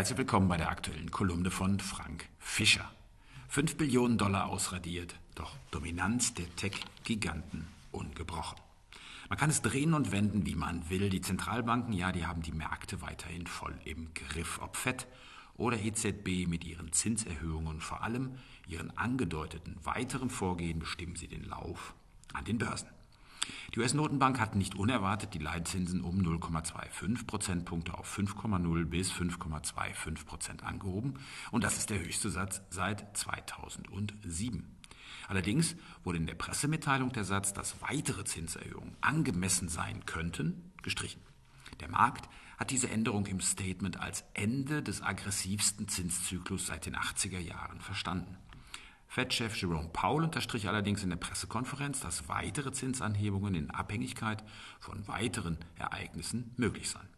Herzlich willkommen bei der aktuellen Kolumne von Frank Fischer. 5 Billionen Dollar ausradiert, doch Dominanz der Tech-Giganten ungebrochen. Man kann es drehen und wenden, wie man will. Die Zentralbanken, ja, die haben die Märkte weiterhin voll im Griff. Ob FED oder EZB mit ihren Zinserhöhungen und vor allem ihren angedeuteten weiteren Vorgehen bestimmen sie den Lauf an den Börsen. Die US-Notenbank hat nicht unerwartet die Leitzinsen um 0,25 Prozentpunkte auf 5,0 bis 5,25 Prozent angehoben und das ist der höchste Satz seit 2007. Allerdings wurde in der Pressemitteilung der Satz, dass weitere Zinserhöhungen angemessen sein könnten, gestrichen. Der Markt hat diese Änderung im Statement als Ende des aggressivsten Zinszyklus seit den 80er Jahren verstanden. Fed-Chef Jerome Powell unterstrich allerdings in der Pressekonferenz, dass weitere Zinsanhebungen in Abhängigkeit von weiteren Ereignissen möglich seien.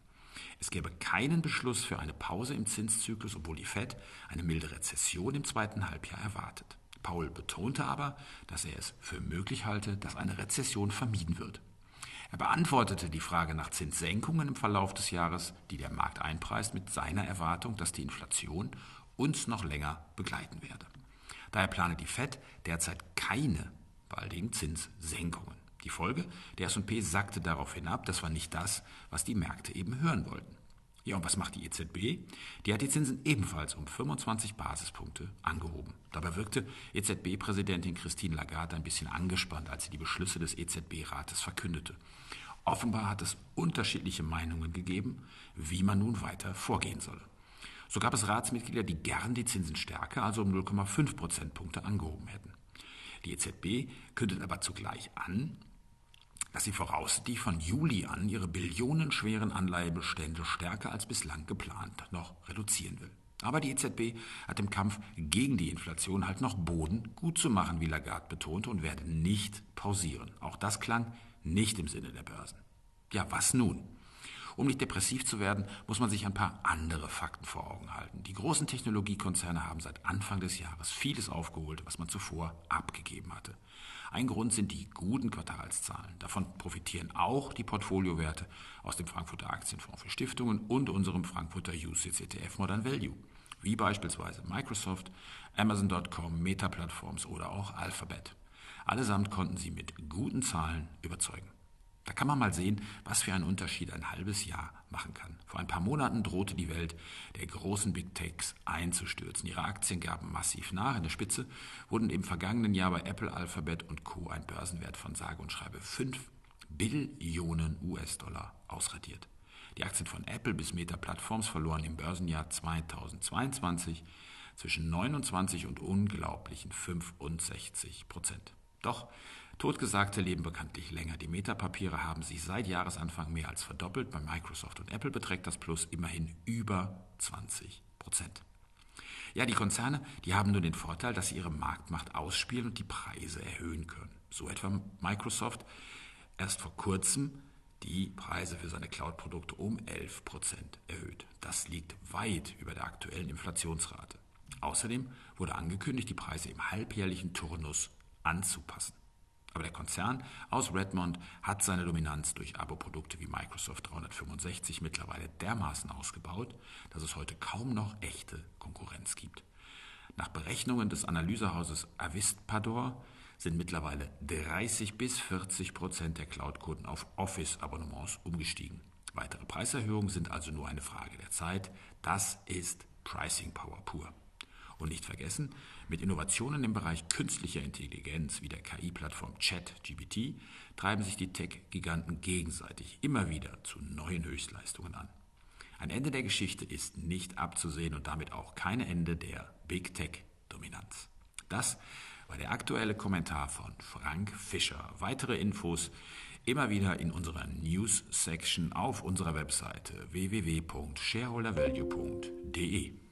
Es gäbe keinen Beschluss für eine Pause im Zinszyklus, obwohl die Fed eine milde Rezession im zweiten Halbjahr erwartet. Powell betonte aber, dass er es für möglich halte, dass eine Rezession vermieden wird. Er beantwortete die Frage nach Zinssenkungen im Verlauf des Jahres, die der Markt einpreist, mit seiner Erwartung, dass die Inflation uns noch länger begleiten werde. Daher plane die Fed derzeit keine baldigen Zinssenkungen. Die Folge, der S&P sackte darauf hinab, das war nicht das, was die Märkte eben hören wollten. Ja, und was macht die EZB? Die hat die Zinsen ebenfalls um 25 Basispunkte angehoben. Dabei wirkte EZB-Präsidentin Christine Lagarde ein bisschen angespannt, als sie die Beschlüsse des EZB-Rates verkündete. Offenbar hat es unterschiedliche Meinungen gegeben, wie man nun weiter vorgehen solle. So gab es Ratsmitglieder, die gern die Zinsen stärker, also um 0,5 Prozentpunkte angehoben hätten. Die EZB kündet aber zugleich an, dass sie voraussichtlich von Juli an ihre billionenschweren Anleihebestände stärker als bislang geplant noch reduzieren will. Aber die EZB hat im Kampf gegen die Inflation halt noch Boden gut zu machen, wie Lagarde betonte, und werde nicht pausieren. Auch das klang nicht im Sinne der Börsen. Ja, was nun? Um nicht depressiv zu werden, muss man sich ein paar andere Fakten vor Augen halten. Die großen Technologiekonzerne haben seit Anfang des Jahres vieles aufgeholt, was man zuvor abgegeben hatte. Ein Grund sind die guten Quartalszahlen. Davon profitieren auch die Portfoliowerte aus dem Frankfurter Aktienfonds für Stiftungen und unserem Frankfurter UCITS ETF Modern Value, wie beispielsweise Microsoft, Amazon.com, Meta-Plattforms oder auch Alphabet. Allesamt konnten sie mit guten Zahlen überzeugen. Da kann man mal sehen, was für einen Unterschied ein halbes Jahr machen kann. Vor ein paar Monaten drohte die Welt der großen Big Techs einzustürzen. Ihre Aktien gaben massiv nach. In der Spitze wurden im vergangenen Jahr bei Apple, Alphabet und Co. ein Börsenwert von sage und schreibe 5 Billionen US-Dollar ausradiert. Die Aktien von Apple bis Meta Plattforms verloren im Börsenjahr 2022 zwischen 29 und unglaublichen 65 Prozent. Doch Totgesagte leben bekanntlich länger. Die Metapapiere haben sich seit Jahresanfang mehr als verdoppelt. Bei Microsoft und Apple beträgt das Plus immerhin über 20 Prozent. Ja, die Konzerne, die haben nur den Vorteil, dass sie ihre Marktmacht ausspielen und die Preise erhöhen können. So etwa Microsoft erst vor kurzem die Preise für seine Cloud-Produkte um 11 Prozent erhöht. Das liegt weit über der aktuellen Inflationsrate. Außerdem wurde angekündigt, die Preise im halbjährlichen Turnus anzupassen. Aber der Konzern aus Redmond hat seine Dominanz durch Abo-Produkte wie Microsoft 365 mittlerweile dermaßen ausgebaut, dass es heute kaum noch echte Konkurrenz gibt. Nach Berechnungen des Analysehauses Avistpador sind mittlerweile 30 bis 40 Prozent der Cloud-Kunden auf Office-Abonnements umgestiegen. Weitere Preiserhöhungen sind also nur eine Frage der Zeit. Das ist Pricing Power pur. Und nicht vergessen, mit Innovationen im Bereich künstlicher Intelligenz wie der KI-Plattform ChatGPT treiben sich die Tech-Giganten gegenseitig immer wieder zu neuen Höchstleistungen an. Ein Ende der Geschichte ist nicht abzusehen und damit auch kein Ende der Big Tech-Dominanz. Das war der aktuelle Kommentar von Frank Fischer. Weitere Infos immer wieder in unserer News-Section auf unserer Webseite www.shareholdervalue.de.